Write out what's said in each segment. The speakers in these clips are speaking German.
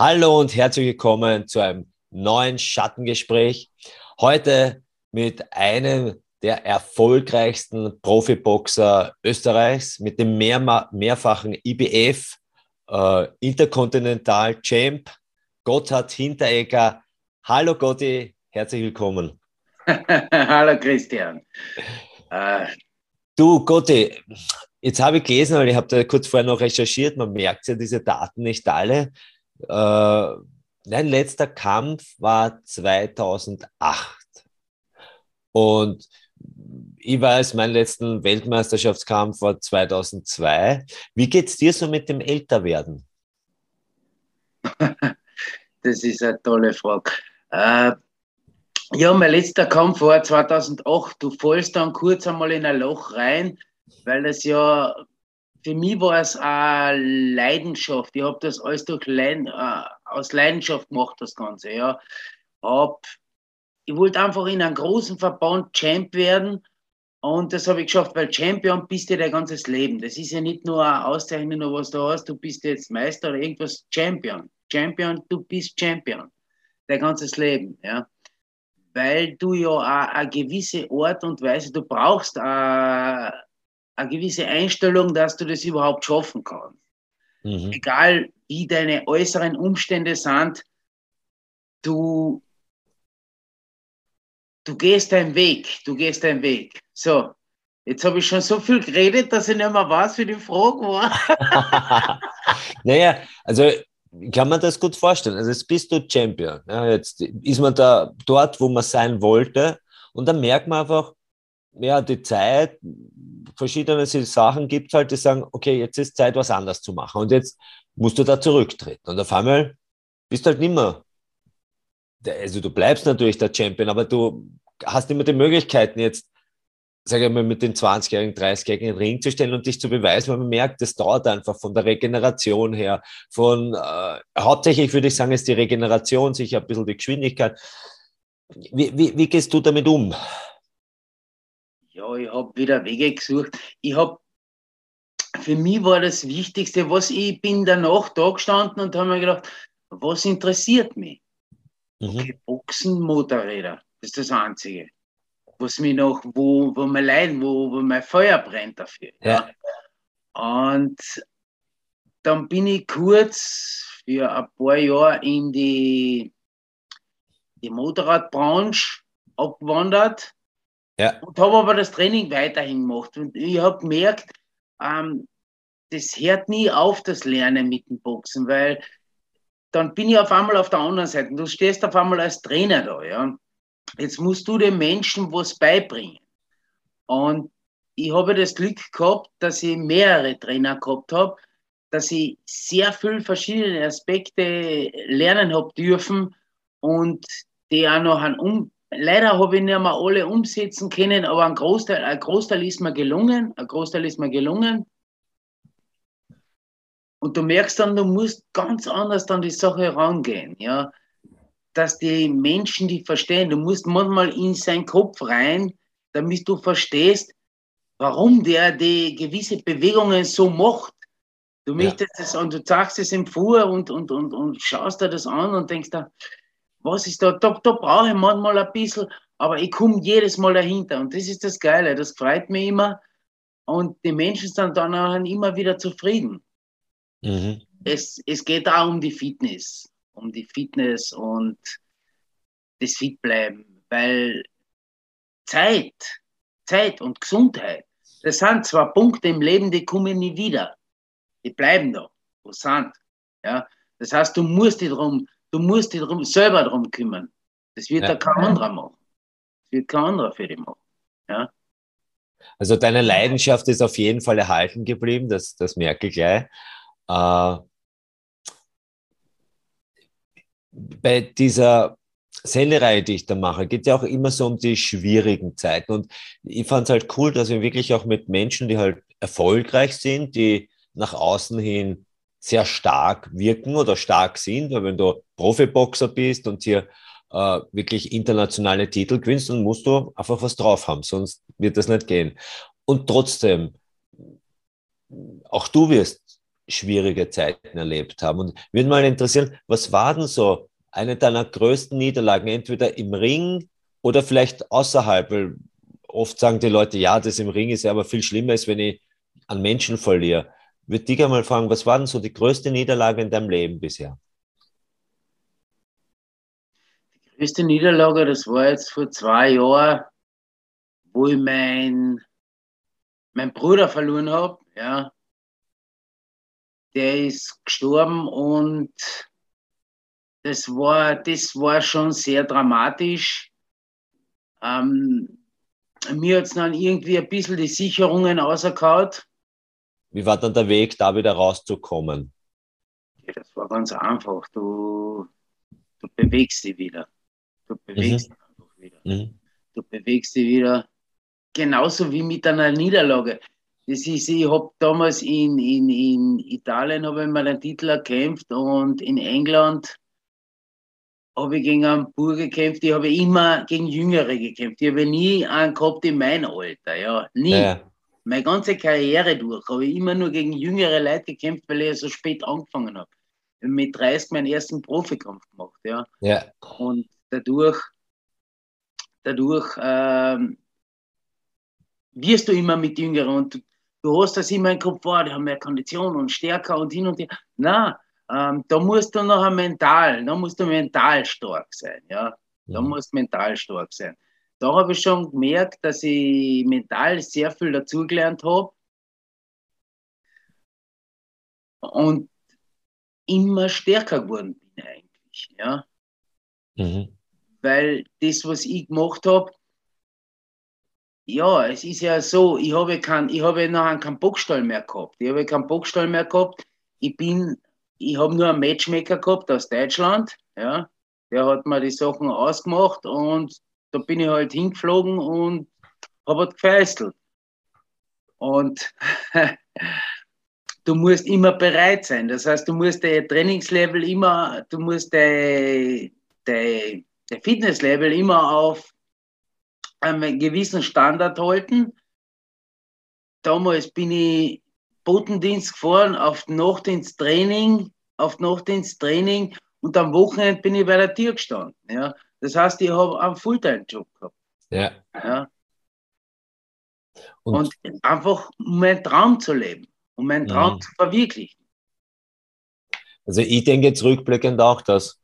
Hallo und herzlich willkommen zu einem neuen Schattengespräch. Heute mit einem der erfolgreichsten Profiboxer Österreichs, mit dem mehr, mehrfachen IBF äh, Interkontinental Champ Gotthard Hinteregger. Hallo Gotti, herzlich willkommen. Hallo Christian. Äh, du Gotti, jetzt habe ich gelesen, weil ich habe da kurz vorher noch recherchiert, man merkt ja diese Daten nicht alle. Äh, dein letzter Kampf war 2008. Und ich weiß, mein letzten Weltmeisterschaftskampf war 2002. Wie geht es dir so mit dem Älterwerden? das ist eine tolle Frage. Äh, ja, mein letzter Kampf war 2008. Du fallst dann kurz einmal in ein Loch rein, weil das ja für mich war es eine Leidenschaft. Ich habe das alles durch Leid, äh, aus Leidenschaft gemacht, das Ganze. Ja. Hab, ich wollte einfach in einem großen Verband Champ werden und das habe ich geschafft, weil Champion bist du dein ganzes Leben. Das ist ja nicht nur eine Auszeichnung, was du hast, du bist jetzt Meister oder irgendwas Champion. Champion, du bist Champion. Dein ganzes Leben, ja. Weil du ja eine gewisse Art und Weise, du brauchst eine, eine gewisse Einstellung, dass du das überhaupt schaffen kannst. Mhm. Egal wie deine äußeren Umstände sind, du, du gehst deinen Weg, du gehst deinen Weg. So, jetzt habe ich schon so viel geredet, dass ich nicht mehr weiß, wie die Frage war. naja, also kann man das gut vorstellen. Also jetzt bist du Champion. Ja, jetzt ist man da dort, wo man sein wollte. Und dann merkt man einfach, ja, die Zeit, verschiedene Sachen gibt es halt, die sagen, okay, jetzt ist Zeit, was anders zu machen. Und jetzt musst du da zurücktreten. Und auf einmal bist du halt nicht mehr, also du bleibst natürlich der Champion, aber du hast immer die Möglichkeiten jetzt, sage ich mal, mit den 20-Jährigen, 30-Jährigen in den Ring zu stellen und dich zu beweisen, weil man merkt, das dauert einfach von der Regeneration her, von, äh, hauptsächlich würde ich sagen, ist die Regeneration, sicher ein bisschen die Geschwindigkeit. Wie, wie, wie gehst du damit um? Ja, ich habe wieder Wege gesucht. Ich habe, für mich war das Wichtigste, was ich bin danach da gestanden und habe mir gedacht, was interessiert mich? Mhm. Okay, Boxen, Motorräder, das ist das Einzige was mich noch, wo, wo mein Leiden, wo, wo mein Feuer brennt dafür. Ja. Und dann bin ich kurz für ein paar Jahre in die, die Motorradbranche abgewandert ja. und habe aber das Training weiterhin gemacht. Und ich habe gemerkt, ähm, das hört nie auf, das Lernen mit dem Boxen, weil dann bin ich auf einmal auf der anderen Seite. Du stehst auf einmal als Trainer da, ja. Jetzt musst du den Menschen was beibringen. Und ich habe das Glück gehabt, dass ich mehrere Trainer gehabt habe, dass ich sehr viele verschiedene Aspekte lernen habe dürfen und die auch noch an um. Leider habe ich nicht mehr alle umsetzen können, aber ein Großteil, ein Großteil ist mir gelungen. Ein Großteil ist mir gelungen. Und du merkst dann, du musst ganz anders an die Sache rangehen. Ja? dass die Menschen die verstehen. Du musst manchmal in seinen Kopf rein, damit du verstehst, warum der die gewisse Bewegungen so macht. Du möchtest ja. es und du sagst es ihm vor und, und, und, und schaust dir das an und denkst da, was ist da? Da, da brauche ich manchmal ein bisschen, aber ich komme jedes Mal dahinter. Und das ist das Geile, das freut mich immer. Und die Menschen sind dann auch immer wieder zufrieden. Mhm. Es, es geht auch um die Fitness um die Fitness und das Fitbleiben, weil Zeit, Zeit und Gesundheit, das sind zwei Punkte im Leben, die kommen nie wieder. Die bleiben da, wo sind. Ja? Das heißt, du musst dich drum, du musst dich drum, selber darum kümmern. Das wird ja. da kein anderer machen. Das wird kein anderer für dich machen. Ja? Also deine Leidenschaft ist auf jeden Fall erhalten geblieben, das, das merke ich gleich. Äh, bei dieser Sendereihe, die ich da mache, geht ja auch immer so um die schwierigen Zeiten. Und ich fand es halt cool, dass wir wirklich auch mit Menschen, die halt erfolgreich sind, die nach außen hin sehr stark wirken oder stark sind, weil wenn du Profiboxer bist und hier äh, wirklich internationale Titel gewinnst, dann musst du einfach was drauf haben, sonst wird das nicht gehen. Und trotzdem, auch du wirst schwierige Zeiten erlebt haben. Und würde mal interessieren, was war denn so eine deiner größten Niederlagen, entweder im Ring oder vielleicht außerhalb? Weil oft sagen die Leute, ja, das im Ring ist ja aber viel schlimmer, als wenn ich an Menschen verliere. Würde dich einmal fragen, was war denn so die größte Niederlage in deinem Leben bisher? Die größte Niederlage, das war jetzt vor zwei Jahren, wo ich meinen mein Bruder verloren habe. Ja. Der ist gestorben und das war, das war schon sehr dramatisch. Ähm, mir hat es dann irgendwie ein bisschen die Sicherungen ausgehauen. Wie war dann der Weg, da wieder rauszukommen? Ja, das war ganz einfach. Du, du bewegst dich wieder. Du bewegst mhm. dich einfach wieder. Mhm. Du bewegst dich wieder. Genauso wie mit einer Niederlage. Das ist, ich habe damals in, in, in Italien habe ich meinen Titel erkämpft und in England habe ich gegen einen Bur gekämpft, ich habe immer gegen Jüngere gekämpft. Ich habe nie einen gehabt in meinem Alter, ja, nie. Ja. Meine ganze Karriere durch habe ich immer nur gegen jüngere Leute gekämpft, weil ich so spät angefangen habe. Ich habe mit 30 meinen ersten Profikampf gemacht, ja. ja. Und dadurch, dadurch ähm, wirst du immer mit Jüngeren und du, du hast das immer im Kopf, wow, die haben mehr Kondition und stärker und hin und her. Na, ähm, da musst du noch mental, da musst du mental stark sein, ja. Da mhm. musst du mental stark sein. Da habe ich schon gemerkt, dass ich mental sehr viel dazugelernt habe. Und immer stärker geworden bin eigentlich, ja. Mhm. Weil das, was ich gemacht habe, ja, es ist ja so, ich habe, kein, ich habe nachher keinen Bockstall mehr gehabt. Ich habe keinen Bockstall mehr gehabt. Ich bin ich habe nur einen Matchmaker gehabt aus Deutschland, ja. Der hat mir die Sachen ausgemacht und da bin ich halt hingeflogen und habe halt gefeißelt. Und du musst immer bereit sein. Das heißt, du musst dein Trainingslevel immer, du musst dein, dein, dein Fitnesslevel immer auf einem gewissen Standard halten. Damals bin ich Botendienst gefahren, auf Nachtdiensttraining, auf Nachtdiensttraining und am Wochenende bin ich bei der Tür gestanden. Ja. Das heißt, ich habe einen Fulltime-Job gehabt. Ja. ja. Und, und, einfach um meinen Traum zu leben, um meinen Traum mhm. zu verwirklichen. Also ich denke zurückblickend auch, dass,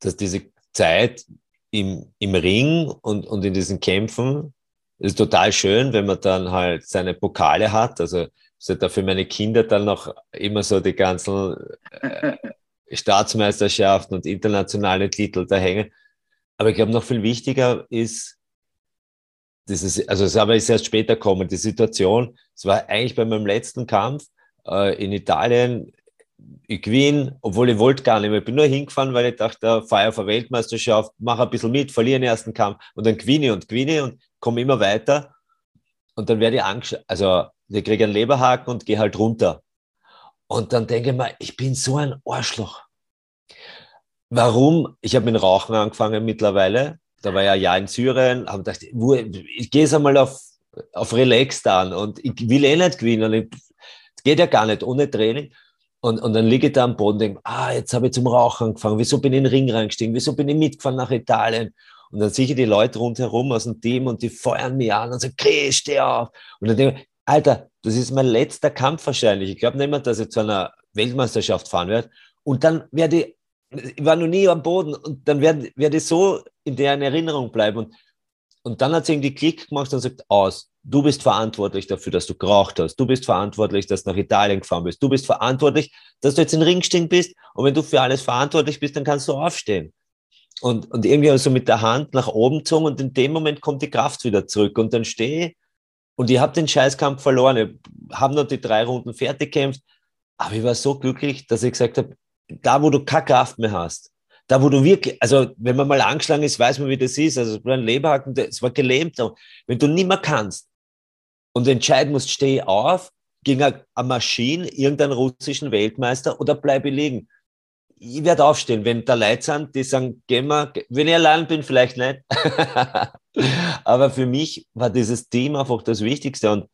dass diese Zeit im, im Ring und, und in diesen Kämpfen ist total schön, wenn man dann halt seine Pokale hat. Also ist da für meine Kinder dann noch immer so die ganzen äh, Staatsmeisterschaften und internationale Titel da hängen. Aber ich glaube, noch viel wichtiger ist, dieses, also es aber ist erst später kommen, die Situation, es war eigentlich bei meinem letzten Kampf äh, in Italien, ich gewinne, obwohl ich wollte gar nicht mehr. Ich bin nur hingefahren, weil ich dachte, auf eine Weltmeisterschaft, mache ein bisschen mit, verliere den ersten Kampf und dann gewinne und gewinne und komme immer weiter. Und dann werde ich angeschaut, also ich kriege einen Leberhaken und gehe halt runter. Und dann denke ich mir, ich bin so ein Arschloch. Warum? Ich habe mit Rauchen angefangen mittlerweile. Da war ja ein Jahr in Syrien, habe gedacht, ich gehe es einmal auf, auf Relax dann und ich will eh nicht gewinnen. Es geht ja gar nicht ohne Training. Und, und dann liege ich da am Boden und denke, ah, jetzt habe ich zum Rauchen angefangen. Wieso bin ich in den Ring reingestiegen? Wieso bin ich mitgefahren nach Italien? Und dann sehe ich die Leute rundherum aus dem Team und die feuern mich an und sagen, Chris, steh auf. Und dann denke ich, Alter, das ist mein letzter Kampf wahrscheinlich. Ich glaube nicht mehr, dass ich zu einer Weltmeisterschaft fahren werde. Und dann werde ich war noch nie am Boden und dann werde, werde ich so in deren Erinnerung bleiben. Und, und dann hat sie irgendwie Klick gemacht und sagt, aus, du bist verantwortlich dafür, dass du geraucht hast. Du bist verantwortlich, dass du nach Italien gefahren bist. Du bist verantwortlich, dass du jetzt in den Ring stehen bist. Und wenn du für alles verantwortlich bist, dann kannst du aufstehen. Und, und irgendwie so mit der Hand nach oben gezogen und in dem Moment kommt die Kraft wieder zurück. Und dann stehe ich und ich habe den Scheißkampf verloren. Ich habe noch die drei Runden fertig gekämpft. Aber ich war so glücklich, dass ich gesagt habe, da wo du keine Kraft mehr hast, da wo du wirklich, also wenn man mal angeschlagen ist, weiß man, wie das ist. Also es war ein Leberhaken, es war gelähmt. Wenn du nicht mehr kannst und entscheiden musst, stehe ich auf gegen eine Maschine, irgendeinen russischen Weltmeister oder bleibe liegen ich werde aufstehen, wenn da Leute sind, die sagen, gehen wir, wenn ich allein bin, vielleicht nicht. Aber für mich war dieses Team einfach das Wichtigste. Und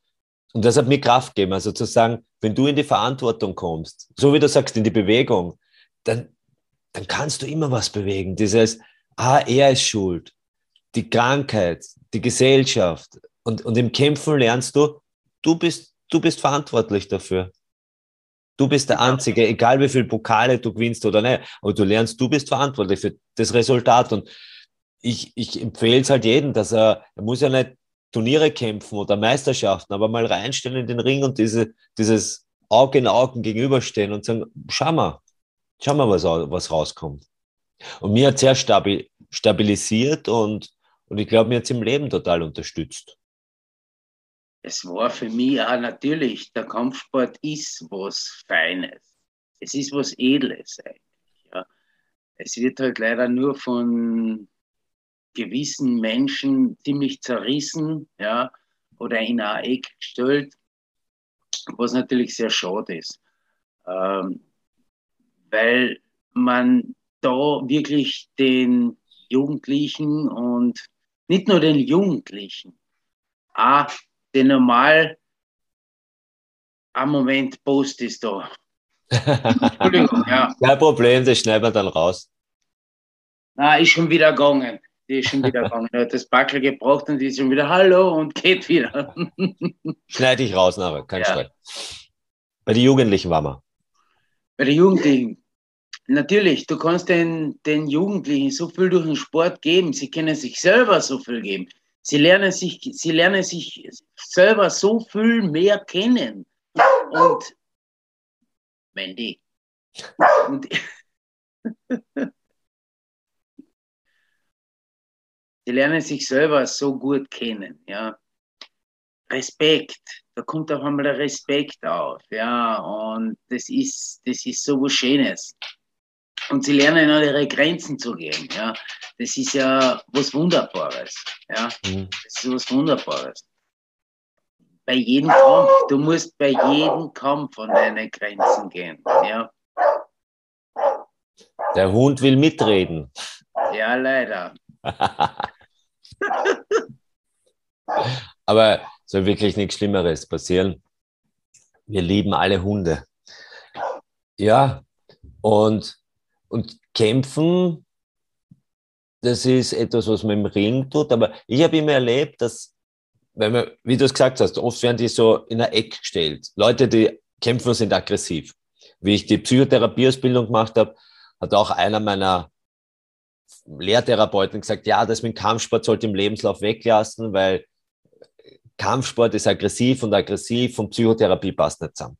Und das hat mir Kraft gegeben. Also zu sagen, wenn du in die Verantwortung kommst, so wie du sagst, in die Bewegung, dann, dann kannst du immer was bewegen. Dieses, ah, er ist schuld, die Krankheit, die Gesellschaft. Und, und im Kämpfen lernst du, du bist, du bist verantwortlich dafür. Du bist der Einzige, egal wie viele Pokale du gewinnst oder nicht, aber du lernst, du bist verantwortlich für das Resultat. Und ich, ich empfehle es halt jedem, dass er, er muss ja nicht Turniere kämpfen oder Meisterschaften, aber mal reinstellen in den Ring und diese, dieses Auge in Augen gegenüberstehen und sagen, schau mal, schau mal, was, was rauskommt. Und mir hat sehr stabil, stabilisiert und, und ich glaube, mir hat es im Leben total unterstützt. Es war für mich auch natürlich, der Kampfsport ist was Feines. Es ist was Edles eigentlich. Ja. Es wird halt leider nur von gewissen Menschen ziemlich zerrissen, ja, oder in ein Eck gestellt, was natürlich sehr schade ist, ähm, weil man da wirklich den Jugendlichen und nicht nur den Jugendlichen, auch den normal am Moment Post ist da. Entschuldigung, ja. Kein Problem, das schneiden wir dann raus. Ah, ist schon wieder gegangen. Die ist schon wieder gegangen. Er hat das Backel gebraucht und die ist schon wieder Hallo und geht wieder. Schneide ich raus, aber kein ja. Streit. Bei den Jugendlichen waren wir. Bei den Jugendlichen. Natürlich, du kannst den, den Jugendlichen so viel durch den Sport geben. Sie können sich selber so viel geben. Sie lernen sich, sie lernen sich selber so viel mehr kennen. Und Mandy. Und, Sie lernen sich selber so gut kennen, ja. Respekt, da kommt auch einmal der Respekt auf, ja, und das ist, das ist so was Schönes. Und sie lernen an ihre Grenzen zu gehen, ja. Das ist ja was Wunderbares, ja. Mhm. Das ist was Wunderbares. Bei jedem Kampf, du musst bei jedem Kampf an deine Grenzen gehen, ja. Der Hund will mitreden. Ja, leider. Aber soll wirklich nichts Schlimmeres passieren. Wir lieben alle Hunde. Ja, und, und kämpfen, das ist etwas, was man im Ring tut. Aber ich habe immer erlebt, dass, wenn man, wie du es gesagt hast, oft werden die so in ein Eck gestellt. Leute, die kämpfen, sind aggressiv. Wie ich die Psychotherapieausbildung gemacht habe, hat auch einer meiner Lehrtherapeuten gesagt, ja, das mit Kampfsport sollte im Lebenslauf weglassen, weil Kampfsport ist aggressiv und aggressiv und Psychotherapie passt nicht zusammen.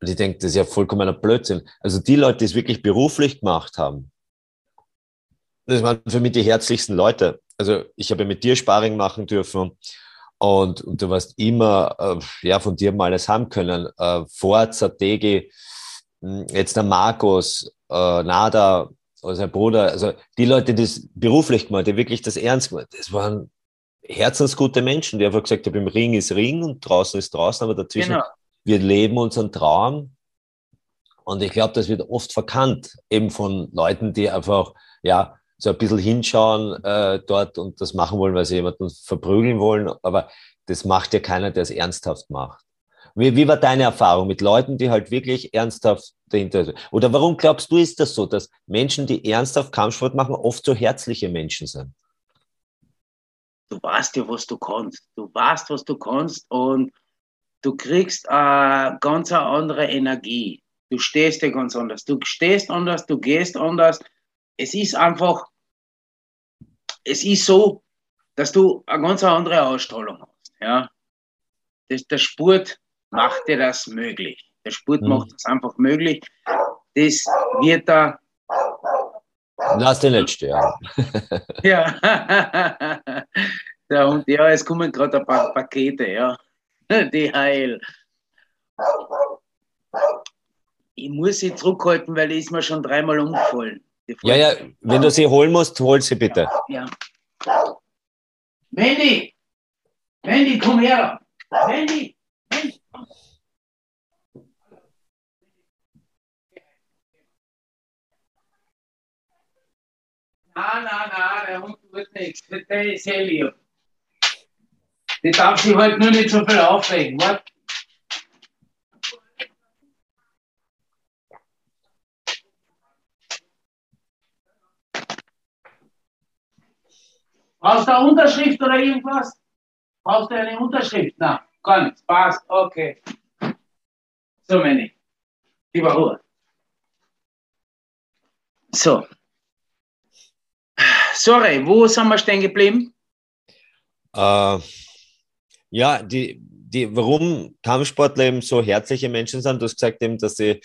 Und ich denke, das ist ja vollkommener Blödsinn. Also die Leute, die es wirklich beruflich gemacht haben, das waren für mich die herzlichsten Leute. Also ich habe mit dir Sparring machen dürfen und, und du warst immer, äh, ja, von dir mal alles haben können. Äh, Forza, Degi, hm, jetzt der Markus, äh, Nada, oder sein Bruder, also die Leute, die das beruflich gemacht, die wirklich das ernst gemacht, das waren herzensgute Menschen, die einfach gesagt haben, im Ring ist Ring und draußen ist draußen, aber dazwischen, genau. wir leben unseren Traum. Und ich glaube, das wird oft verkannt, eben von Leuten, die einfach, ja, so ein bisschen hinschauen äh, dort und das machen wollen, weil sie jemanden verprügeln wollen. Aber das macht ja keiner, der es ernsthaft macht. Wie, wie war deine Erfahrung mit Leuten, die halt wirklich ernsthaft dahinter sind? Oder warum glaubst du, ist das so, dass Menschen, die ernsthaft Kampfsport machen, oft so herzliche Menschen sind? Du weißt ja, was du kannst. Du weißt, was du kannst und du kriegst eine ganz andere Energie. Du stehst dir ganz anders. Du stehst anders, du gehst anders. Es ist einfach, es ist so, dass du eine ganz andere Ausstrahlung hast. Ja? Das, der Sport macht dir das möglich. Der Sport mhm. macht das einfach möglich. Das wird da. Lass den sterben. ja. ja, und ja, es kommen gerade ein paar Pakete, ja. Die heil. Ich muss sie zurückhalten, weil die ist mir schon dreimal umgefallen. Ja, ja, wenn du sie holen musst, hol sie bitte. Ja. Mandy! Mandy, komm her! Mandy! Ah, nein, nein, der Hund wird nichts. Der ist sehr lieb. Die darf sich halt nur nicht so viel aufregen. What? Brauchst du eine Unterschrift oder irgendwas? Brauchst du eine Unterschrift? Nein, gar nichts. Passt, okay. So, meine ich. Lieber Ruhe. So. Sorry, wo sind wir stehen geblieben? Äh, ja, die, die, warum Kampfsportler eben so herzliche Menschen sind, du hast gesagt eben, dass sie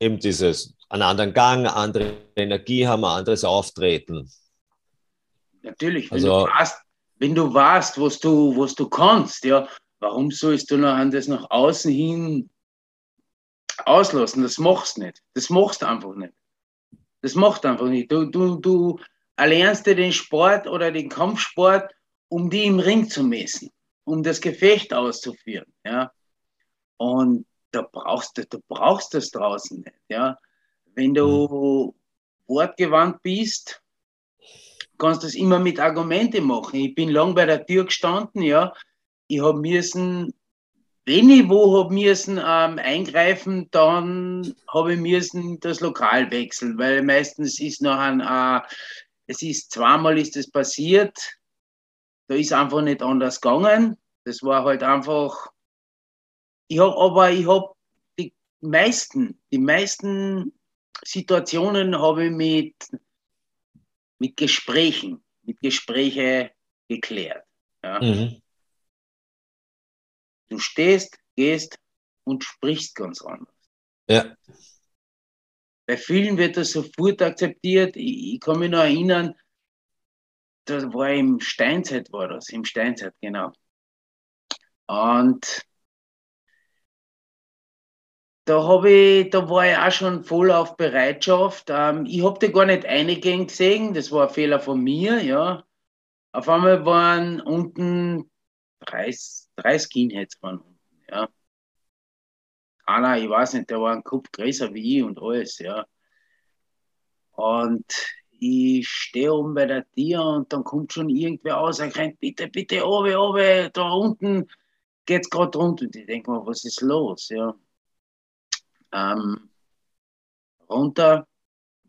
eben dieses, einen anderen Gang, andere Energie haben, ein anderes Auftreten. Natürlich, wenn also, du weißt, wenn du weißt, was du, was du kannst, ja, warum sollst du noch das nach außen hin auslassen? Das machst du nicht. Das machst du einfach nicht. Das macht einfach nicht. Du, du, du erlernst dir den Sport oder den Kampfsport, um die im Ring zu messen, um das Gefecht auszuführen. Ja? Und da brauchst du, du brauchst das draußen nicht. Ja? Wenn du wortgewandt bist, kannst du das immer mit Argumenten machen. Ich bin lang bei der Tür gestanden, ja. Ich habe müssen, wenn ich wo habe müssen ähm, eingreifen, dann habe ich müssen das Lokal wechseln, weil meistens ist noch ein, äh, es ist zweimal ist es passiert, da ist einfach nicht anders gegangen. Das war halt einfach, ich habe aber ich habe die meisten, die meisten Situationen habe ich mit, mit Gesprächen, mit Gespräche geklärt. Ja. Mhm. Du stehst, gehst und sprichst ganz anders. Ja. Bei vielen wird das sofort akzeptiert. Ich, ich kann mich noch erinnern, das war im Steinzeit, war das, im Steinzeit, genau. Und da habe ich, da war ich auch schon voll auf Bereitschaft. Ähm, ich habe die gar nicht eingehen gesehen, das war ein Fehler von mir, ja. Auf einmal waren unten drei, drei Skinheads waren unten, ja. Einer, ich weiß nicht, der war ein Kopf größer wie ich und alles, ja. Und ich stehe oben bei der Tür und dann kommt schon irgendwer aus, er rennt, bitte, bitte, oben, oben, da unten geht's gerade runter. Und ich denke mir, was ist los, ja ähm, runter.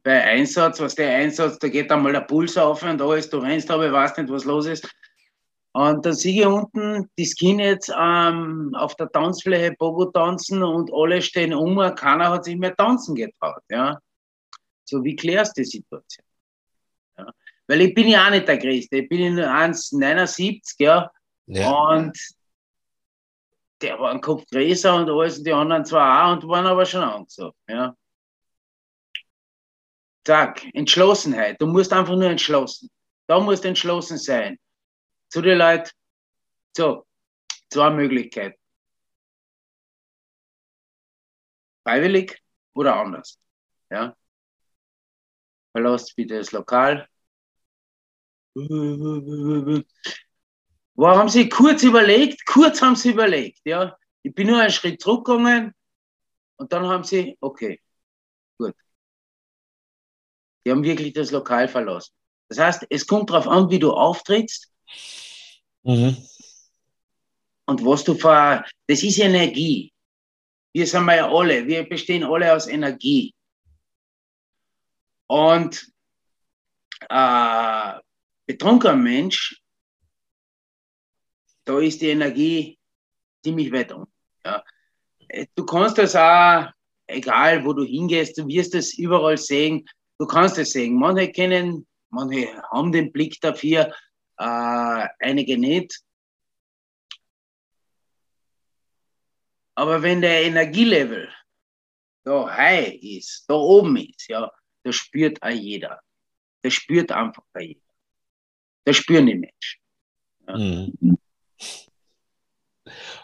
Bei Einsatz, was der Einsatz, da geht einmal der Puls auf und alles, du rennst aber, ich weiß nicht, was los ist. Und dann sehe ich unten die Skinheads ähm, auf der Tanzfläche Bogo tanzen und alle stehen um, keiner hat sich mehr tanzen getraut. Ja? So, wie klärst du die Situation? Ja? Weil ich bin ja auch nicht der Größte, ich bin nur 1,79, ja? ja. Und der war ein Kopf größer und alles und die anderen zwar auch und waren aber schon angezogen. Ja. Zack, Entschlossenheit. Du musst einfach nur entschlossen. Da musst du entschlossen sein. Zu den Leuten, so, zwei Möglichkeiten. Freiwillig oder anders. Ja. Verlasst bitte das Lokal. Wo haben sie kurz überlegt, kurz haben sie überlegt, ja. Ich bin nur einen Schritt zurückgegangen und dann haben sie, okay, gut. Die haben wirklich das Lokal verlassen. Das heißt, es kommt darauf an, wie du auftrittst mhm. und was du ver. Das ist Energie. Wir sind ja alle, wir bestehen alle aus Energie. Und äh, betrunkener Mensch da ist die Energie ziemlich weit um. Ja. Du kannst das auch, egal wo du hingehst, du wirst es überall sehen, du kannst es sehen. Manche kennen, manche haben den Blick dafür, äh, einige nicht. Aber wenn der Energielevel da high ist, da oben ist, ja, das spürt auch jeder. Das spürt einfach jeder. Das spüren die Menschen. Ja. Mhm.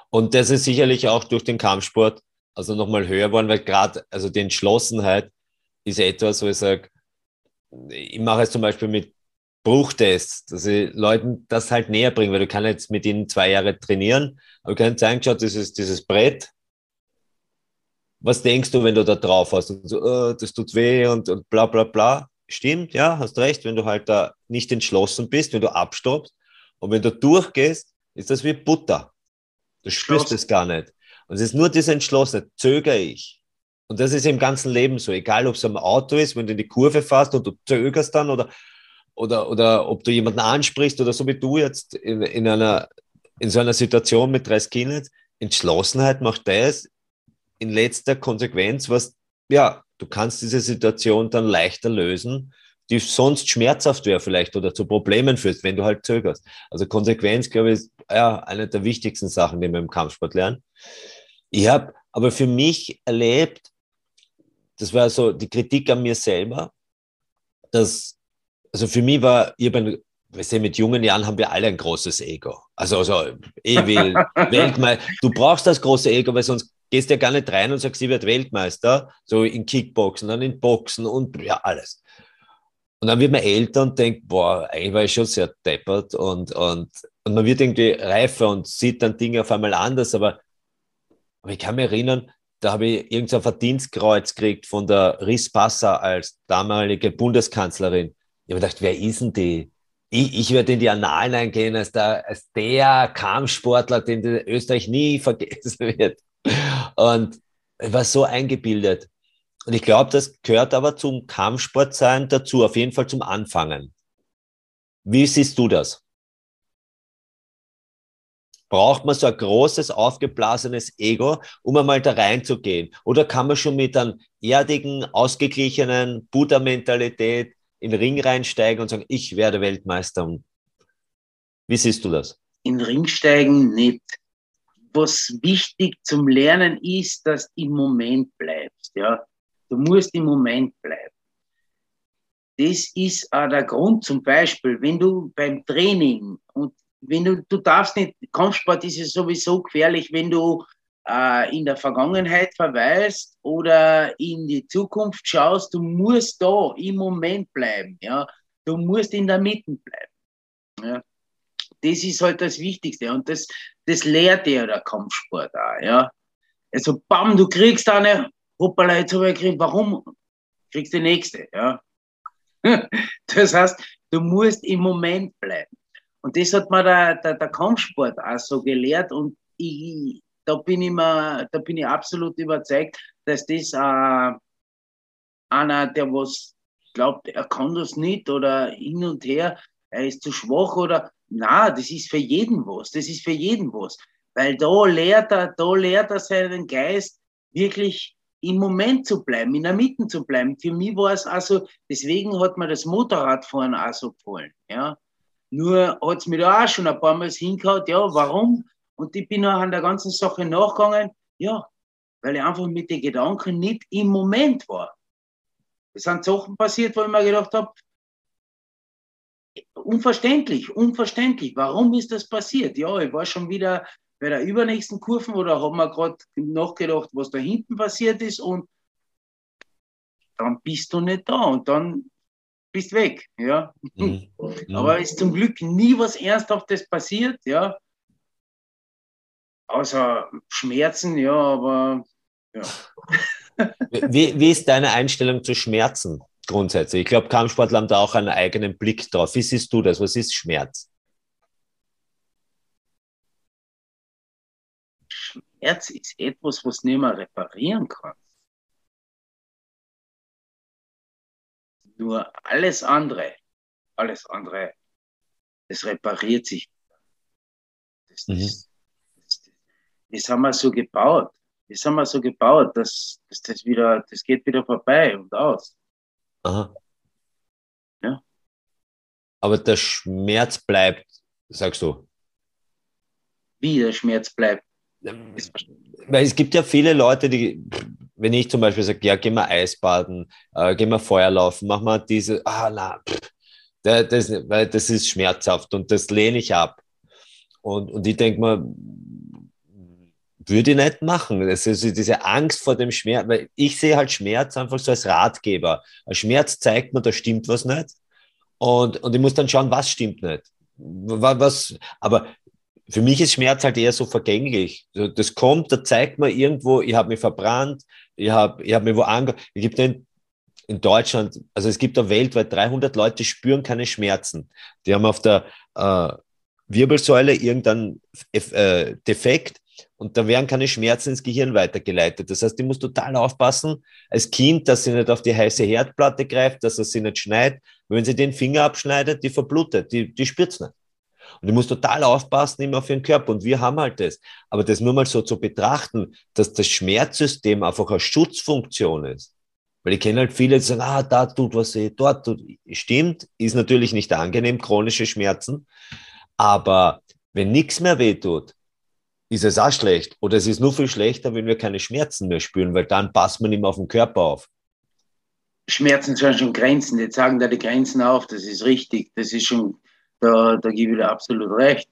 Und das ist sicherlich auch durch den Kampfsport also nochmal höher geworden, weil gerade also die Entschlossenheit ist etwas, wo ich sage, ich mache es zum Beispiel mit Bruchtests, dass ich Leuten das halt näher bringe, weil du kannst jetzt mit ihnen zwei Jahre trainieren, aber du kannst sagen, schau, dieses, dieses Brett, was denkst du, wenn du da drauf hast? Und so, oh, das tut weh und, und bla bla bla. Stimmt, ja, hast recht, wenn du halt da nicht entschlossen bist, wenn du abstoppst und wenn du durchgehst, ist das wie Butter. Du spürst es gar nicht. Und es ist nur diese Entschlossenheit, zögere ich. Und das ist im ganzen Leben so, egal ob es am Auto ist, wenn du in die Kurve fährst und du zögerst dann oder, oder, oder ob du jemanden ansprichst oder so wie du jetzt in, in, einer, in so einer Situation mit drei Skinheads, Entschlossenheit macht das in letzter Konsequenz, was, ja, du kannst diese Situation dann leichter lösen, die sonst schmerzhaft wäre vielleicht oder zu Problemen führst, wenn du halt zögerst. Also Konsequenz, glaube ich, ist ja eine der wichtigsten Sachen, die wir im Kampfsport lernen. Ich habe aber für mich erlebt, das war so die Kritik an mir selber, dass, also für mich war, ich habe weißt du, mit jungen Jahren haben wir alle ein großes Ego. Also, also eh will, Weltmeister. Du brauchst das große Ego, weil sonst gehst du ja gar nicht rein und sagst, ich werde Weltmeister, so in Kickboxen, dann in Boxen und ja, alles. Und dann wird man älter und denkt, boah, eigentlich war ich schon sehr deppert und, und, und man wird irgendwie reifer und sieht dann Dinge auf einmal anders, aber, aber ich kann mich erinnern, da habe ich irgendein Verdienstkreuz gekriegt von der Riss Passa als damalige Bundeskanzlerin. Ich habe gedacht, wer ist denn die? Ich, ich werde in die Annalen eingehen als der, als der Kampfsportler, den Österreich nie vergessen wird. Und ich war so eingebildet. Und ich glaube, das gehört aber zum Kampfsportsein dazu, auf jeden Fall zum Anfangen. Wie siehst du das? Braucht man so ein großes, aufgeblasenes Ego, um einmal da reinzugehen? Oder kann man schon mit einem erdigen, ausgeglichenen Buddha-Mentalität in den Ring reinsteigen und sagen, ich werde Weltmeister? Wie siehst du das? In den Ring steigen nicht. Was wichtig zum Lernen ist, dass du im Moment bleibst. Ja? Du musst im Moment bleiben. Das ist auch der Grund zum Beispiel, wenn du beim Training und wenn du, du darfst nicht, Kampfsport ist ja sowieso gefährlich, wenn du äh, in der Vergangenheit verweist oder in die Zukunft schaust, du musst da im Moment bleiben, ja. Du musst in der Mitte bleiben. Ja. Das ist halt das Wichtigste und das, das lehrt dir der Kampfsport auch, ja. Also, bam, du kriegst eine, hoppala, jetzt habe ich gekriegt, warum? Kriegst die nächste, ja. Das heißt, du musst im Moment bleiben. Und das hat mir der, der, der Kampfsport auch so gelehrt und ich, da bin ich mir, da bin ich absolut überzeugt, dass das äh, einer, der was glaubt, er kann das nicht oder hin und her, er ist zu schwach oder na, das ist für jeden was, das ist für jeden was. Weil da lehrt er, da lehrt er seinen Geist wirklich im Moment zu bleiben, in der Mitte zu bleiben. Für mich war es also, deswegen hat mir das Motorradfahren auch so gefallen. Ja. Nur hat es mir da auch schon ein paar Mal hingehauen, ja, warum? Und ich bin auch an der ganzen Sache nachgegangen, ja, weil ich einfach mit den Gedanken nicht im Moment war. Es sind Sachen passiert, wo ich mir gedacht habe, unverständlich, unverständlich. Warum ist das passiert? Ja, ich war schon wieder bei der übernächsten Kurven oder haben wir gerade nachgedacht, was da hinten passiert ist und dann bist du nicht da und dann bist weg, ja. Mhm. mhm. Aber ist zum Glück nie was Ernsthaftes passiert, ja. Außer Schmerzen, ja, aber ja. Wie, wie ist deine Einstellung zu Schmerzen grundsätzlich? Ich glaube, Kampfsportler haben da auch einen eigenen Blick drauf. Wie siehst du das? Was ist Schmerz? Schmerz ist etwas, was nicht mehr reparieren kannst. Nur alles andere, alles andere, das repariert sich. Das, mhm. das, das, das, haben wir so gebaut. Das haben wir so gebaut, dass, dass das wieder, das geht wieder vorbei und aus. Aha. Ja. Aber der Schmerz bleibt, sagst du. Wie der Schmerz bleibt. Weil es gibt ja viele Leute, die, wenn ich zum Beispiel sage, ja, geh mal Eisbaden, äh, geh mal Feuer laufen, mach mal diese, ah, na, pff, das, weil das ist schmerzhaft und das lehne ich ab. Und, und ich denke mal, würde ich nicht machen. Das ist diese Angst vor dem Schmerz, weil ich sehe halt Schmerz einfach so als Ratgeber. Ein Schmerz zeigt mir, da stimmt was nicht. Und, und ich muss dann schauen, was stimmt nicht. Was, aber für mich ist Schmerz halt eher so vergänglich. Das kommt, da zeigt man irgendwo, ich habe mich verbrannt, ich habe ich hab mich wo ange... Es gibt in, in Deutschland, also es gibt da weltweit 300 Leute, die spüren keine Schmerzen. Die haben auf der äh, Wirbelsäule irgendeinen äh, Defekt und da werden keine Schmerzen ins Gehirn weitergeleitet. Das heißt, ich muss total aufpassen als Kind, dass sie nicht auf die heiße Herdplatte greift, dass es sie nicht schneit, wenn sie den Finger abschneidet, die verblutet, die, die spürt nicht. Und die muss total aufpassen immer auf ihren Körper. Und wir haben halt das. Aber das nur mal so zu betrachten, dass das Schmerzsystem einfach eine Schutzfunktion ist. Weil ich kenne halt viele, die sagen, ah, da tut was weh, dort tut. Stimmt, ist natürlich nicht angenehm, chronische Schmerzen. Aber wenn nichts mehr weh tut, ist es auch schlecht. Oder es ist nur viel schlechter, wenn wir keine Schmerzen mehr spüren, weil dann passt man immer auf den Körper auf. Schmerzen sind schon Grenzen. Jetzt sagen da die Grenzen auf, das ist richtig. Das ist schon, da, da gebe ich dir absolut recht.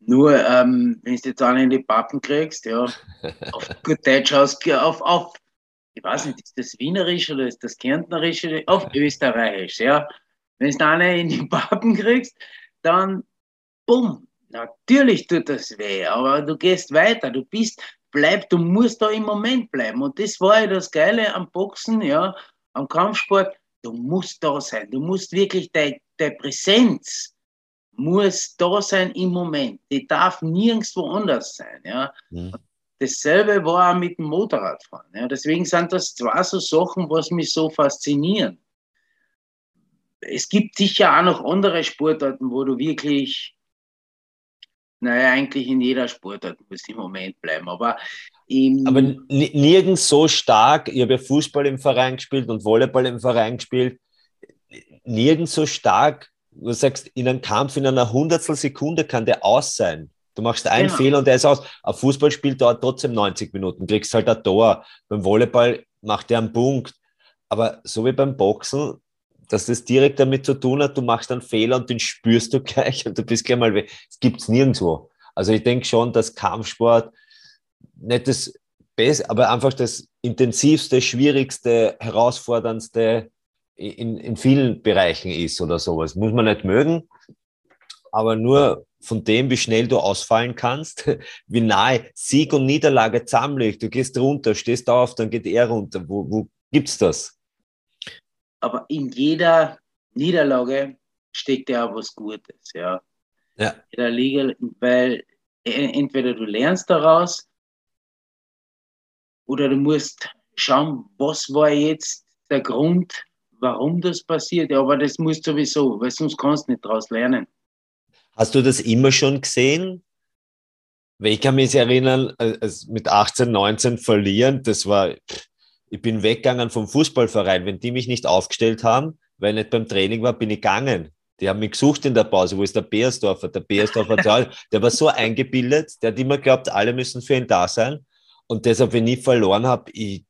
Nur, ähm, wenn du jetzt einen in die Pappen kriegst, ja, auf gut Deutsch aus, auf, auf, ich weiß nicht, ist das Wienerisch oder ist das Kärntnerisch, auf Österreichisch, ja. Wenn du einen in die Pappen kriegst, dann, bumm, Natürlich tut das weh, aber du gehst weiter, du bist, bleib, du musst da im Moment bleiben. Und das war ja das Geile am Boxen, ja, am Kampfsport. Du musst da sein, du musst wirklich, deine de Präsenz muss da sein im Moment. Die darf nirgendwo anders sein, ja. Mhm. Dasselbe war auch mit dem Motorradfahren. Ja. Deswegen sind das zwei so Sachen, was mich so faszinieren. Es gibt sicher auch noch andere Sportarten, wo du wirklich naja, eigentlich in jeder Sportart muss im Moment bleiben. Aber, aber nirgends so stark. Ich habe ja Fußball im Verein gespielt und Volleyball im Verein gespielt. Nirgends so stark. Du sagst, in einem Kampf in einer Hundertstel Sekunde kann der aus sein. Du machst einen genau. Fehler und der ist aus. Ein Fußballspiel dauert trotzdem 90 Minuten. Kriegst halt ein Tor. Beim Volleyball macht der einen Punkt. Aber so wie beim Boxen, dass das direkt damit zu tun hat, du machst einen Fehler und den spürst du gleich und du bist gleich mal weg. Es gibt es nirgendwo. Also ich denke schon, dass Kampfsport nicht das Beste, aber einfach das intensivste, schwierigste, herausforderndste in, in vielen Bereichen ist oder sowas. Muss man nicht mögen, aber nur von dem, wie schnell du ausfallen kannst, wie nahe Sieg und Niederlage zusammenliegt. Du gehst runter, stehst auf, dann geht er runter. Wo, wo gibt's das? Aber in jeder Niederlage steckt ja auch was Gutes, ja. Ja. In der Liga, weil entweder du lernst daraus oder du musst schauen, was war jetzt der Grund, warum das passiert. Aber das musst du sowieso, weil sonst kannst du nicht daraus lernen. Hast du das immer schon gesehen? Weil ich kann mich erinnern, also mit 18, 19 verlieren, das war, ich bin weggegangen vom Fußballverein. Wenn die mich nicht aufgestellt haben, weil ich nicht beim Training war, bin ich gegangen. Die haben mich gesucht in der Pause. Wo ist der Beersdorfer? Der Beersdorfer, der war so eingebildet, der hat immer geglaubt, alle müssen für ihn da sein. Und deshalb, wenn ich verloren habe, ich,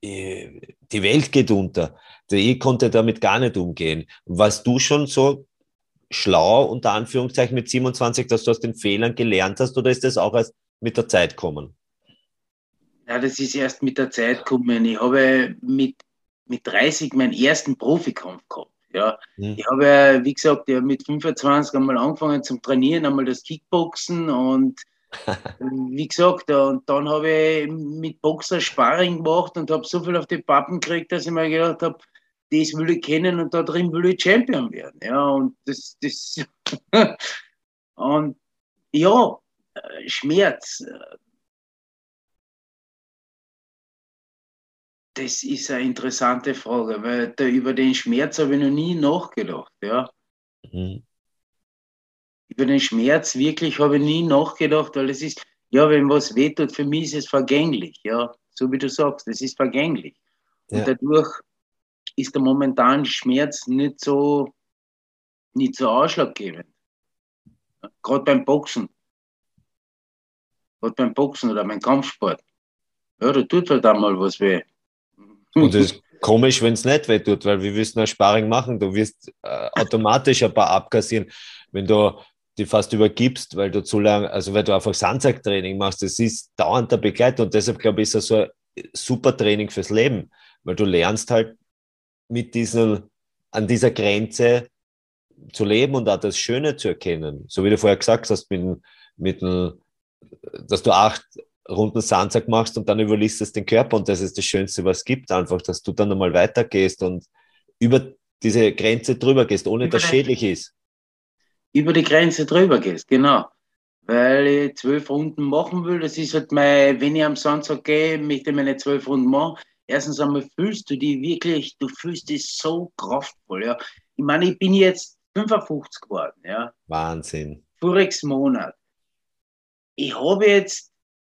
ich, die Welt geht unter. Ich konnte damit gar nicht umgehen. Warst du schon so schlau, unter Anführungszeichen, mit 27, dass du aus den Fehlern gelernt hast, oder ist das auch erst mit der Zeit kommen? Ja, das ist erst mit der Zeit gekommen. Ich habe mit, mit 30 meinen ersten Profikampf gehabt. Ja. Mhm. Ich habe, wie gesagt, ja, mit 25 einmal angefangen zum Trainieren, einmal das Kickboxen und wie gesagt, und dann habe ich mit Boxer Sparring gemacht und habe so viel auf die Pappen gekriegt, dass ich mir gedacht habe, das will ich kennen und da drin will ich Champion werden. Ja, und das, das und ja, Schmerz, Das ist eine interessante Frage, weil da, über den Schmerz habe ich noch nie nachgedacht. Ja. Mhm. Über den Schmerz wirklich habe ich nie nachgedacht, weil es ist, ja, wenn was wehtut, für mich ist es vergänglich. Ja, so wie du sagst, es ist vergänglich. Ja. Und dadurch ist der momentane Schmerz nicht so, nicht so ausschlaggebend. Gerade beim Boxen. Gerade beim Boxen oder beim Kampfsport. Ja, da tut halt einmal was weh. Und es ist komisch, wenn es nicht weh tut, weil wir wissen, Sparring machen, du wirst äh, automatisch ein paar abkassieren, wenn du die fast übergibst, weil du zu lang, also weil du einfach Sandsacktraining machst, das ist dauernd der Begleiter und deshalb glaube ich, ist das so ein super Training fürs Leben, weil du lernst halt mit diesen, an dieser Grenze zu leben und auch das Schöne zu erkennen. So wie du vorher gesagt hast, mit, mit, dass du acht runden Sandsack machst und dann überlistest den Körper und das ist das Schönste, was es gibt, einfach, dass du dann einmal weitergehst und über diese Grenze drüber gehst, ohne über dass es schädlich ist. Über die Grenze drüber gehst, genau. Weil ich zwölf Runden machen will, das ist halt mein, wenn ich am Sandsack gehe, möchte ich meine zwölf Runden machen. erstens einmal fühlst du die wirklich, du fühlst dich so kraftvoll, ja. Ich meine, ich bin jetzt 55 geworden, ja. Wahnsinn. Voriges Monat. Ich habe jetzt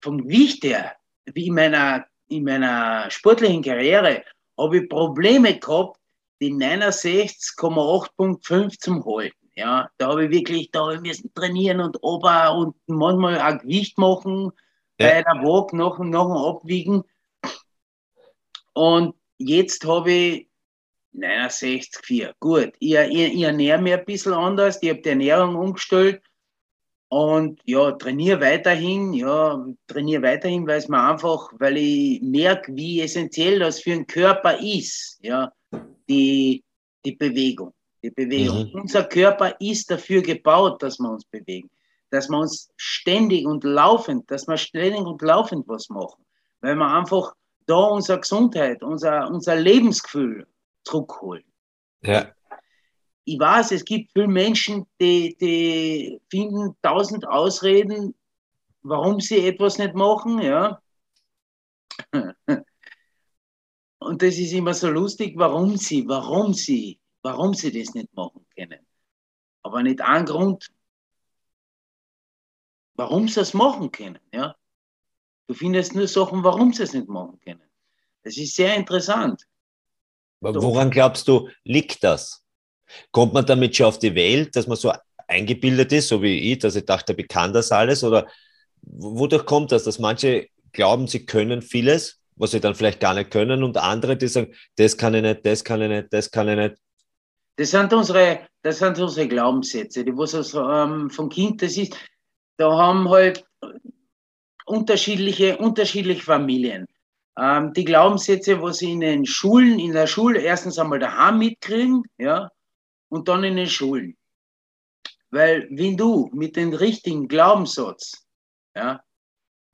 vom Gewicht her, wie in meiner, in meiner sportlichen Karriere, habe ich Probleme gehabt, die 69,8.5 zum halten. Ja, da habe ich wirklich, da habe ich müssen trainieren und ober und manchmal auch Gewicht machen, ja. bei der Waage nach, nach dem Abwiegen. Und jetzt habe ich 69,4. Gut, ich, ich, ich ernähre mich ein bisschen anders, ich habe die Ernährung umgestellt und ja, trainiere weiterhin, ja, trainiere weiterhin, weil es mir einfach, weil ich merke, wie essentiell das für den Körper ist, ja, die, die Bewegung. Die Bewegung. Mhm. Unser Körper ist dafür gebaut, dass wir uns bewegen, dass wir uns ständig und laufend, dass wir ständig und laufend was machen, weil wir einfach da unsere Gesundheit, unser, unser Lebensgefühl zurückholen. Ja. Ich weiß, es gibt viele Menschen, die, die finden tausend Ausreden, warum sie etwas nicht machen, ja. Und das ist immer so lustig, warum sie, warum sie, warum sie das nicht machen können. Aber nicht ein Grund, warum sie es machen können, ja. Du findest nur Sachen, warum sie es nicht machen können. Das ist sehr interessant. Woran glaubst du, liegt das? Kommt man damit schon auf die Welt, dass man so eingebildet ist, so wie ich, dass ich dachte, ich kann das alles? Oder wodurch kommt das, dass manche glauben, sie können vieles, was sie dann vielleicht gar nicht können, und andere, die sagen, das kann ich nicht, das kann ich nicht, das kann ich nicht? Das sind unsere, das sind unsere Glaubenssätze, die was also, ähm, vom Kind das ist. Da haben halt unterschiedliche, unterschiedliche Familien. Ähm, die Glaubenssätze, was sie in den Schulen, in der Schule erstens einmal daheim mitkriegen, ja, und dann in den Schulen. Weil wenn du mit dem richtigen Glaubenssatz ja,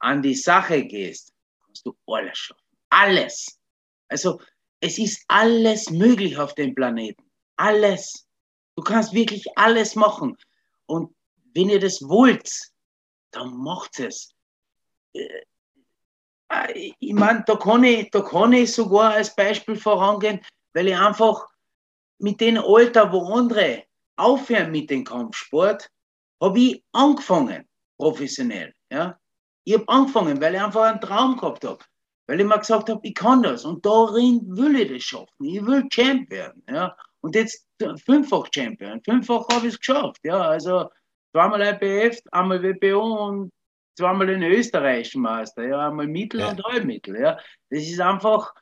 an die Sache gehst, kannst du alles schaffen. Alles. Also es ist alles möglich auf dem Planeten. Alles. Du kannst wirklich alles machen. Und wenn ihr das wollt, dann macht es. Äh, ich meine, da kann ich, da kann ich sogar als Beispiel vorangehen, weil ich einfach mit dem Alter, wo andere aufhören mit dem Kampfsport, habe ich angefangen, professionell. Ja? Ich habe angefangen, weil ich einfach einen Traum gehabt habe. Weil ich mir gesagt habe, ich kann das und darin will ich das schaffen. Ich will Champ werden. Ja? Und jetzt fünffach Champion. Fünffach habe ich es geschafft. Ja? Also zweimal IPF, einmal WBO und zweimal den österreichischen Meister. Ja? Einmal Mittel ja. und Halbmittel. Ja? Das ist einfach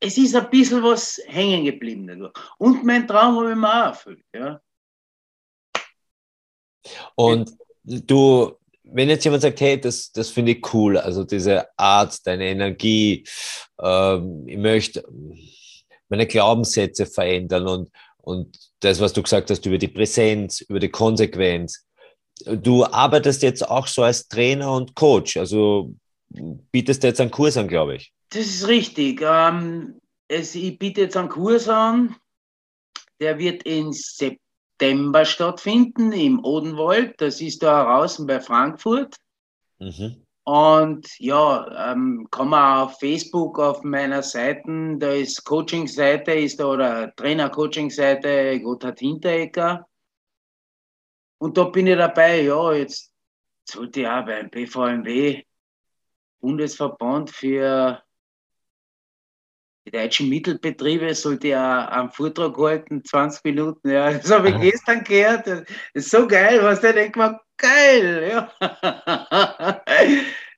es ist ein bisschen was hängen geblieben dadurch. Und mein Traum habe ich mir auch erfüllt. Ja. Und du, wenn jetzt jemand sagt, hey, das, das finde ich cool, also diese Art, deine Energie, ähm, ich möchte meine Glaubenssätze verändern und, und das, was du gesagt hast über die Präsenz, über die Konsequenz. Du arbeitest jetzt auch so als Trainer und Coach, also bietest jetzt einen Kurs an, glaube ich. Das ist richtig. Ähm, es, ich biete jetzt einen Kurs an, der wird im September stattfinden im Odenwald. Das ist da draußen bei Frankfurt. Mhm. Und ja, ähm, kann man auf Facebook auf meiner Seite, da ist Coaching-Seite, ist da oder Trainer-Coaching-Seite Gotthard Hinteregger. Und da bin ich dabei, ja, jetzt sollte ich auch beim BVMW, Bundesverband für die deutschen Mittelbetriebe sollte ja einen Vortrag halten, 20 Minuten. Ja, das habe ich gestern gehört. Das ist so geil, was der denkt man, geil. Ja.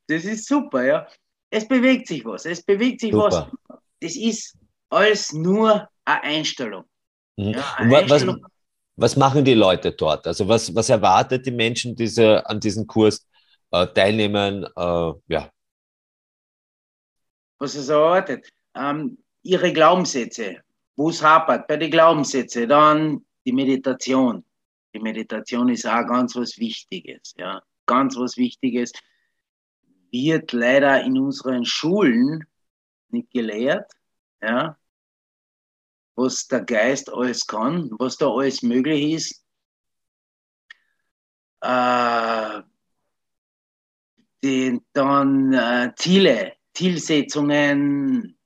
Das ist super, ja. Es bewegt sich was, es bewegt sich super. was. Das ist alles nur eine Einstellung. Mhm. Ja, eine was, Einstellung. Was, machen die Leute dort? Also was, was erwartet die Menschen, die an diesem Kurs äh, teilnehmen? Äh, ja. Was es erwartet? Ähm, ihre Glaubenssätze, wo es hapert, bei den Glaubenssätzen, dann die Meditation. Die Meditation ist auch ganz was Wichtiges, ja, ganz was Wichtiges. Wird leider in unseren Schulen nicht gelehrt, ja, was der Geist alles kann, was da alles möglich ist. Äh, die, dann äh, Ziele, Zielsetzungen,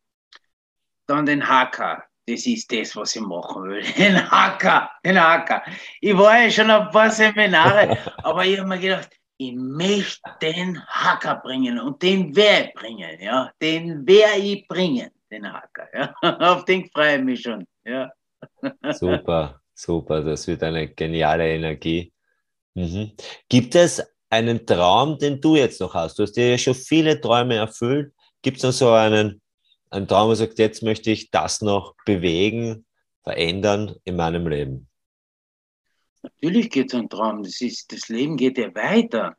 dann den Hacker. Das ist das, was ich machen will. Den Hacker, den Hacker. Ich war ja schon ein paar Seminare, aber ich habe mir gedacht, ich möchte den Hacker bringen und den werde ich bringen, ja. Den werde ich bringen, den Hacker, ja. Auf den freue ich mich schon, ja. Super, super. Das wird eine geniale Energie. Mhm. Gibt es einen Traum, den du jetzt noch hast? Du hast dir ja schon viele Träume erfüllt. Gibt es noch so einen, einen Traum, wo du sagst, jetzt möchte ich das noch bewegen, verändern in meinem Leben? Natürlich geht es um Traum. Das, ist, das Leben geht ja weiter.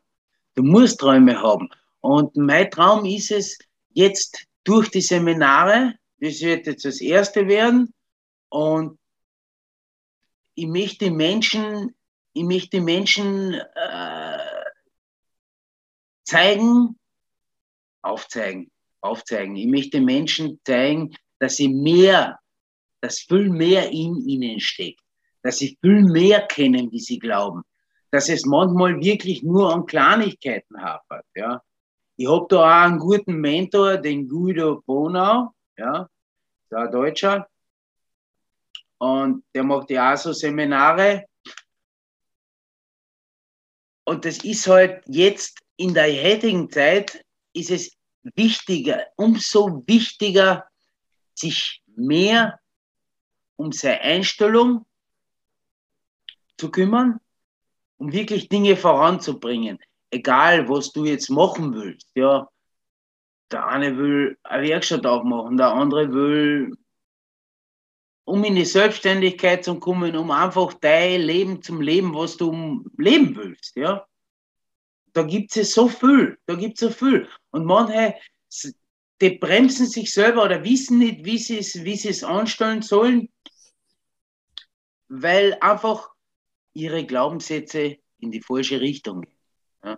Du musst Träume haben. Und mein Traum ist es, jetzt durch die Seminare, das wird jetzt das erste werden, und ich möchte Menschen, ich möchte Menschen äh, zeigen, aufzeigen, aufzeigen. Ich möchte Menschen zeigen, dass sie mehr, dass viel mehr in ihnen steckt dass sie viel mehr kennen, wie sie glauben, dass es manchmal wirklich nur an Kleinigkeiten hapert. Ja. Ich habe da auch einen guten Mentor, den Guido Bonau, ja, der Deutscher, und der macht ja auch so Seminare. Und das ist halt jetzt in der heutigen Zeit, ist es wichtiger, umso wichtiger, sich mehr um seine Einstellung, zu kümmern, um wirklich Dinge voranzubringen. Egal, was du jetzt machen willst. Ja, der eine will eine Werkstatt aufmachen, der andere will, um in die Selbstständigkeit zu kommen, um einfach dein Leben zum Leben, was du leben willst. Ja, da gibt es so viel, da gibt es so viel. Und manche, die bremsen sich selber oder wissen nicht, wie sie es, wie es anstellen sollen, weil einfach ihre Glaubenssätze in die falsche Richtung gehen. Ja,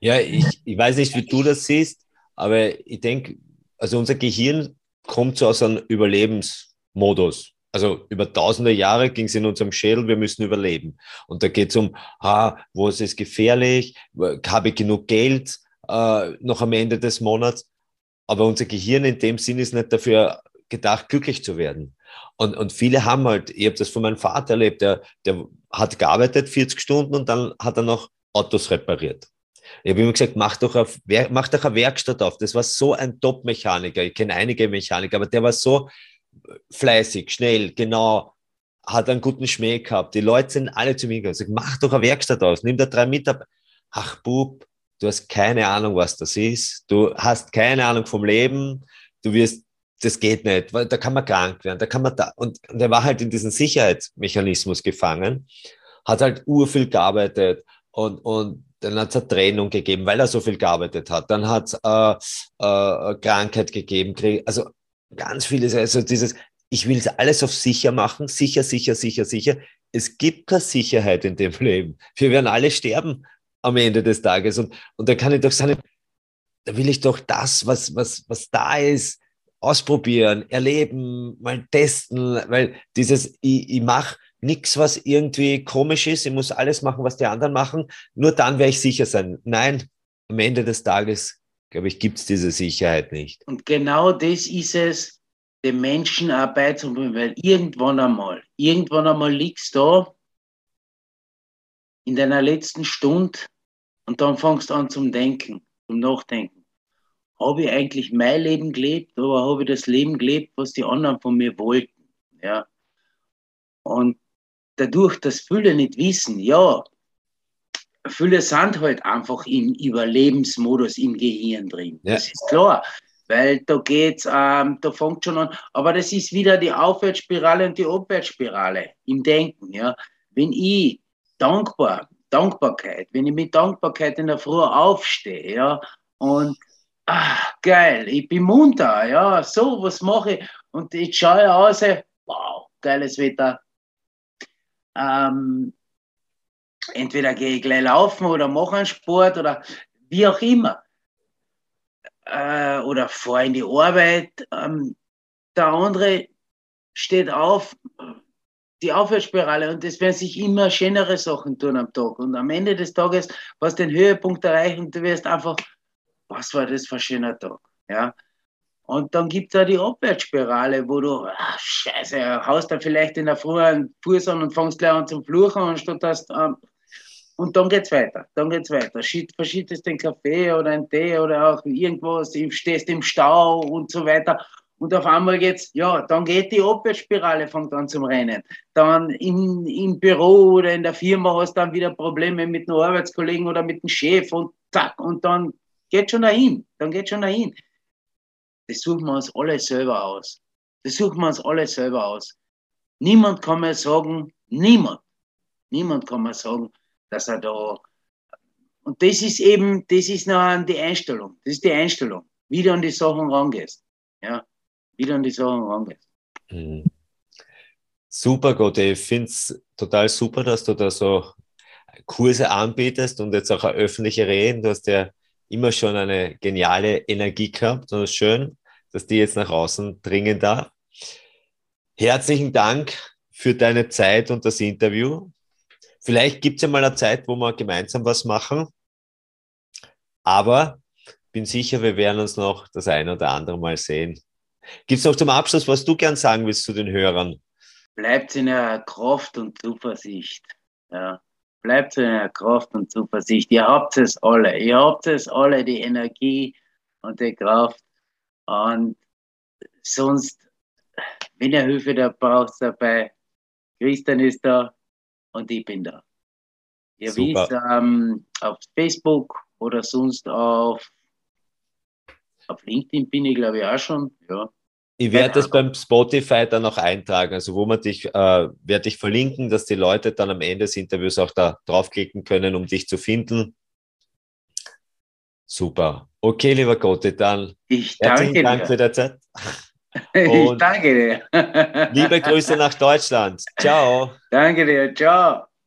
ja ich, ich weiß nicht, wie du das siehst, aber ich denke, also unser Gehirn kommt so aus einem Überlebensmodus. Also über tausende Jahre ging es in unserem Schädel, wir müssen überleben. Und da geht es um, ah, wo ist es gefährlich, habe ich genug Geld äh, noch am Ende des Monats. Aber unser Gehirn in dem Sinn ist nicht dafür gedacht, glücklich zu werden. Und, und viele haben halt, ich habe das von meinem Vater erlebt, der, der hat gearbeitet 40 Stunden und dann hat er noch Autos repariert. Ich habe immer gesagt, mach doch, auf, mach doch eine Werkstatt auf. Das war so ein Top-Mechaniker. Ich kenne einige Mechaniker, aber der war so fleißig, schnell, genau, hat einen guten Schmäh gehabt. Die Leute sind alle zu mir gegangen. mach doch eine Werkstatt aus, nimm da drei Mitarbeiter. Ach, Bub, du hast keine Ahnung, was das ist. Du hast keine Ahnung vom Leben. Du wirst das geht nicht, weil da kann man krank werden, da kann man da. Und, und er war halt in diesen Sicherheitsmechanismus gefangen, hat halt urviel gearbeitet und, und dann hat es eine Trennung gegeben, weil er so viel gearbeitet hat. Dann hat es äh, äh, Krankheit gegeben, also ganz vieles, also dieses, ich will es alles auf sicher machen, sicher, sicher, sicher, sicher. Es gibt keine Sicherheit in dem Leben. Wir werden alle sterben am Ende des Tages. Und, und da kann ich doch sagen, da will ich doch das, was, was, was da ist, ausprobieren, erleben, mal testen, weil dieses, ich, ich mache nichts, was irgendwie komisch ist, ich muss alles machen, was die anderen machen, nur dann werde ich sicher sein. Nein, am Ende des Tages, glaube ich, gibt es diese Sicherheit nicht. Und genau das ist es, den Menschen auch beizubringen, weil irgendwann einmal, irgendwann einmal liegst du da in deiner letzten Stunde und dann fängst du an zum Denken, zum Nachdenken habe ich eigentlich mein Leben gelebt oder habe ich das Leben gelebt, was die anderen von mir wollten? Ja. Und dadurch, dass viele nicht wissen, ja, viele sind halt einfach im Überlebensmodus im Gehirn drin. Ja. Das ist klar. Weil da geht's, ähm, da fängt schon an, aber das ist wieder die Aufwärtsspirale und die Abwärtsspirale im Denken. Ja. Wenn ich dankbar, Dankbarkeit, wenn ich mit Dankbarkeit in der Früh aufstehe, ja, und ah, geil, ich bin munter, ja, so, was mache ich? Und ich schaue aus, wow, geiles Wetter. Ähm, entweder gehe ich gleich laufen oder mache einen Sport oder wie auch immer. Äh, oder fahre in die Arbeit. Ähm, der andere steht auf, die Aufwärtsspirale und es werden sich immer schönere Sachen tun am Tag. Und am Ende des Tages, was den Höhepunkt erreichen, du wirst einfach was war das für ein schöner Tag? Ja. Und dann gibt es auch die Abwärtsspirale, wo du, ach, scheiße, haust da vielleicht in der Früh einen Fuß an und fängst gleich an zum Fluchen, anstatt dass ähm, und dann geht's weiter, dann geht's weiter. Verschiedest den Kaffee oder einen Tee oder auch irgendwas, stehst im Stau und so weiter. Und auf einmal geht's, ja, dann geht die Abwärtsspirale, fängt an zum Rennen. Dann in, im Büro oder in der Firma hast du dann wieder Probleme mit einem Arbeitskollegen oder mit dem Chef und zack, und dann geht schon dahin, dann geht schon dahin. Das suchen wir uns alle selber aus. Das suchen wir uns alle selber aus. Niemand kann mir sagen, niemand, niemand kann mir sagen, dass er da. Und das ist eben, das ist noch die Einstellung. Das ist die Einstellung, wie du an die Sachen rangehst. Ja, wie du an die Sachen rangehst. Mhm. Super, Gott, ich finde es total super, dass du da so Kurse anbietest und jetzt auch öffentliche Reden. Du hast ja immer schon eine geniale Energie gehabt und es ist schön, dass die jetzt nach außen dringen darf. Herzlichen Dank für deine Zeit und das Interview. Vielleicht gibt es ja mal eine Zeit, wo wir gemeinsam was machen. Aber bin sicher, wir werden uns noch das eine oder andere Mal sehen. Gibt es noch zum Abschluss, was du gern sagen willst zu den Hörern? Bleibt in der Kraft und Zuversicht. Ja. Bleibt in der Kraft und Zuversicht. Ihr habt es alle. Ihr habt es alle, die Energie und die Kraft. Und sonst, wenn ihr Hilfe da braucht dabei, Christian ist da, und ich bin da. Ihr Super. wisst, ähm, auf Facebook oder sonst auf, auf LinkedIn bin ich, glaube ich, auch schon. Ja. Ich werde das beim Spotify dann noch eintragen, also wo man dich, äh, werde ich verlinken, dass die Leute dann am Ende des Interviews auch da draufklicken können, um dich zu finden. Super. Okay, lieber Gotte, dann ich danke Dank dir. für die Zeit. Und ich danke dir. liebe Grüße nach Deutschland. Ciao. Danke dir. Ciao.